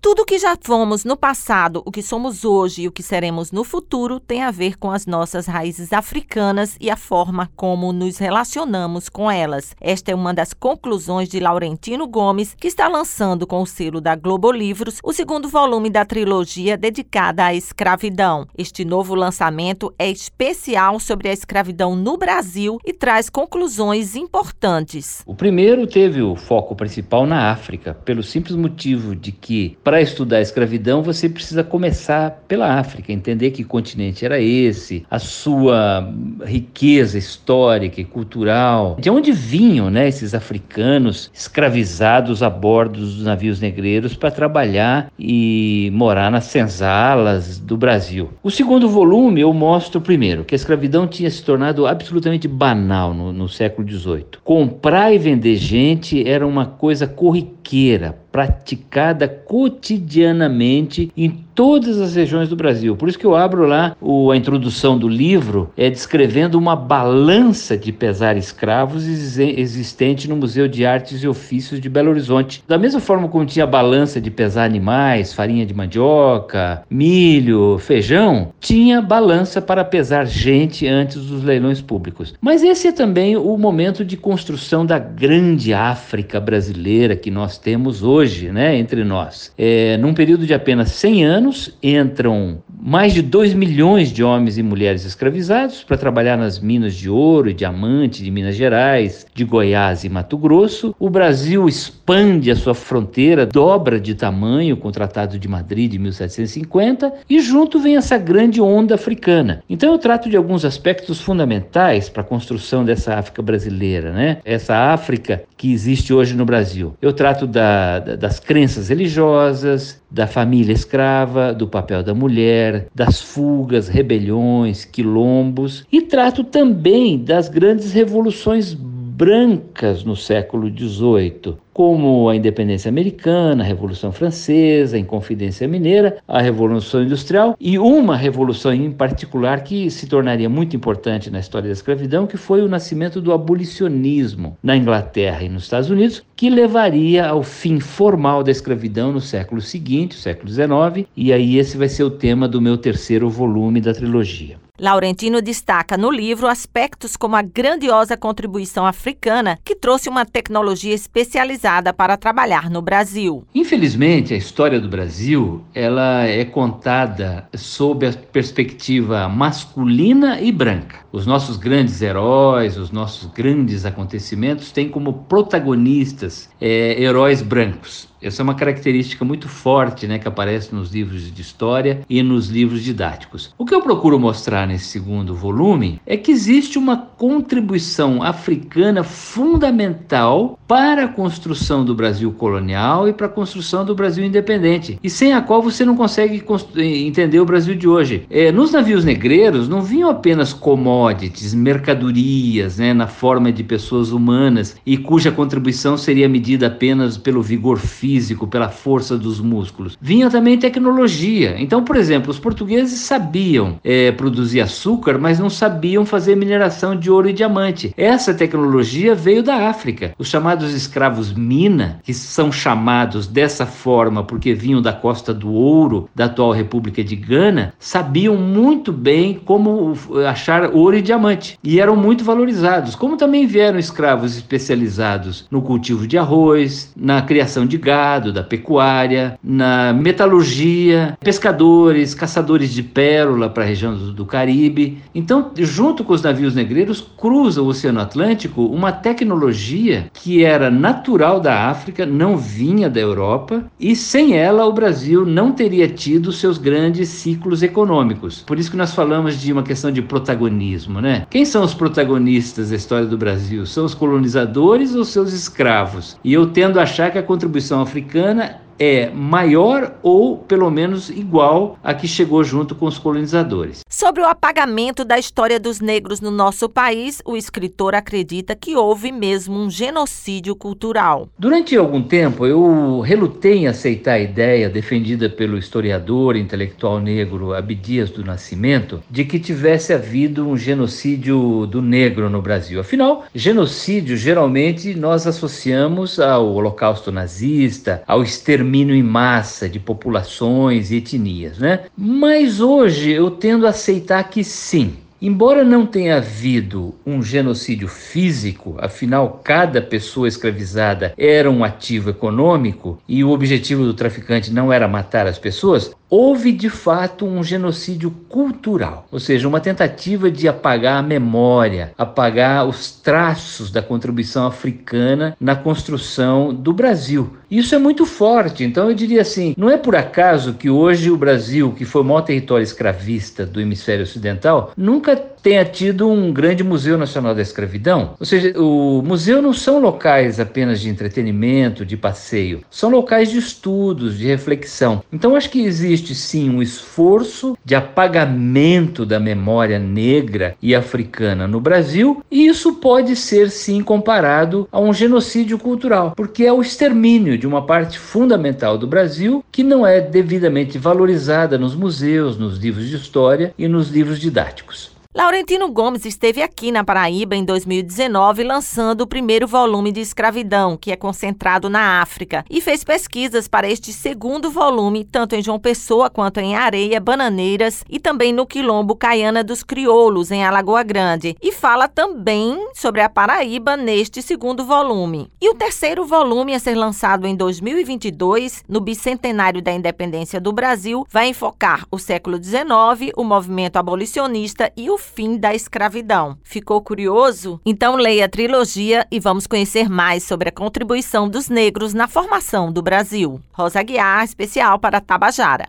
Tudo que já fomos no passado, o que somos hoje e o que seremos no futuro tem a ver com as nossas raízes africanas e a forma como nos relacionamos com elas. Esta é uma das conclusões de Laurentino Gomes, que está lançando com o selo da Globo Livros o segundo volume da trilogia dedicada à escravidão. Este novo lançamento é especial sobre a escravidão no Brasil e traz conclusões importantes. O primeiro teve o foco principal na África, pelo simples motivo de que para estudar a escravidão, você precisa começar pela África, entender que continente era esse, a sua riqueza histórica e cultural, de onde vinham né, esses africanos escravizados a bordo dos navios negreiros para trabalhar e morar nas senzalas do Brasil. O segundo volume eu mostro primeiro que a escravidão tinha se tornado absolutamente banal no, no século XVIII. Comprar e vender gente era uma coisa corriqueira, praticada cotidianamente em todas as regiões do Brasil. Por isso que eu abro lá o, a introdução do livro, é descrevendo uma balança de pesar escravos existente no Museu de Artes e Ofícios de Belo Horizonte. Da mesma forma como tinha balança de pesar animais, farinha de mandioca, milho, feijão, tinha balança para pesar gente antes dos leilões públicos. Mas esse é também o momento de construção da grande África brasileira que nós temos hoje, né, entre nós. É, num período de apenas 100 anos, anos entram mais de 2 milhões de homens e mulheres escravizados para trabalhar nas minas de ouro e diamante de Minas Gerais, de Goiás e Mato Grosso. O Brasil expande a sua fronteira, dobra de tamanho com o Tratado de Madrid de 1750 e junto vem essa grande onda africana. Então eu trato de alguns aspectos fundamentais para a construção dessa África brasileira, né? Essa África que existe hoje no Brasil. Eu trato da, da, das crenças religiosas, da família escrava, do papel da mulher, das fugas, rebeliões, quilombos e trato também das grandes revoluções brancas no século XVIII, como a independência americana, a Revolução Francesa, a Inconfidência Mineira, a Revolução Industrial e uma revolução em particular que se tornaria muito importante na história da escravidão, que foi o nascimento do abolicionismo na Inglaterra e nos Estados Unidos, que levaria ao fim formal da escravidão no século seguinte, o século XIX, e aí esse vai ser o tema do meu terceiro volume da trilogia. Laurentino destaca no livro aspectos como a grandiosa contribuição africana que trouxe uma tecnologia especializada para trabalhar no Brasil. Infelizmente, a história do Brasil, ela é contada sob a perspectiva masculina e branca. Os nossos grandes heróis, os nossos grandes acontecimentos têm como protagonistas é, heróis brancos. Essa é uma característica muito forte né, que aparece nos livros de história e nos livros didáticos. O que eu procuro mostrar nesse segundo volume é que existe uma contribuição africana fundamental para a construção do Brasil colonial e para a construção do Brasil independente, e sem a qual você não consegue entender o Brasil de hoje. É, nos navios negreiros não vinham apenas commodities, mercadorias, né, na forma de pessoas humanas, e cuja contribuição seria medida apenas pelo vigor físico físico, pela força dos músculos. Vinha também tecnologia. Então, por exemplo, os portugueses sabiam é, produzir açúcar, mas não sabiam fazer mineração de ouro e diamante. Essa tecnologia veio da África. Os chamados escravos mina, que são chamados dessa forma porque vinham da costa do ouro da atual República de Gana, sabiam muito bem como achar ouro e diamante e eram muito valorizados. Como também vieram escravos especializados no cultivo de arroz, na criação de gado gado, da pecuária, na metalurgia, pescadores, caçadores de pérola para a região do, do Caribe. Então, junto com os navios negreiros, cruza o Oceano Atlântico uma tecnologia que era natural da África, não vinha da Europa, e sem ela o Brasil não teria tido seus grandes ciclos econômicos. Por isso que nós falamos de uma questão de protagonismo, né? Quem são os protagonistas da história do Brasil? São os colonizadores ou seus escravos? E eu tendo a achar que a contribuição africana é maior ou pelo menos igual a que chegou junto com os colonizadores. Sobre o apagamento da história dos negros no nosso país, o escritor acredita que houve mesmo um genocídio cultural. Durante algum tempo, eu relutei em aceitar a ideia defendida pelo historiador e intelectual negro Abdias do Nascimento de que tivesse havido um genocídio do negro no Brasil. Afinal, genocídio geralmente nós associamos ao Holocausto nazista, ao extermínio extermínio em massa de populações e etnias, né? Mas hoje eu tendo a aceitar que sim, Embora não tenha havido um genocídio físico, afinal, cada pessoa escravizada era um ativo econômico e o objetivo do traficante não era matar as pessoas, houve de fato um genocídio cultural, ou seja, uma tentativa de apagar a memória, apagar os traços da contribuição africana na construção do Brasil. Isso é muito forte, então eu diria assim: não é por acaso que hoje o Brasil, que foi o maior território escravista do hemisfério ocidental, nunca tenha tido um grande Museu Nacional da Escravidão. Ou seja, o museu não são locais apenas de entretenimento, de passeio, são locais de estudos, de reflexão. Então acho que existe sim um esforço de apagamento da memória negra e africana no Brasil, e isso pode ser sim comparado a um genocídio cultural, porque é o extermínio de uma parte fundamental do Brasil que não é devidamente valorizada nos museus, nos livros de história e nos livros didáticos. Laurentino Gomes esteve aqui na Paraíba em 2019 lançando o primeiro volume de Escravidão, que é concentrado na África, e fez pesquisas para este segundo volume, tanto em João Pessoa quanto em Areia, Bananeiras e também no Quilombo Caiana dos Crioulos, em Alagoa Grande. E fala também sobre a Paraíba neste segundo volume. E o terceiro volume a ser lançado em 2022, no bicentenário da independência do Brasil, vai enfocar o século XIX, o movimento abolicionista e o fim da escravidão. Ficou curioso? Então leia a trilogia e vamos conhecer mais sobre a contribuição dos negros na formação do Brasil. Rosa Guiar, especial para Tabajara.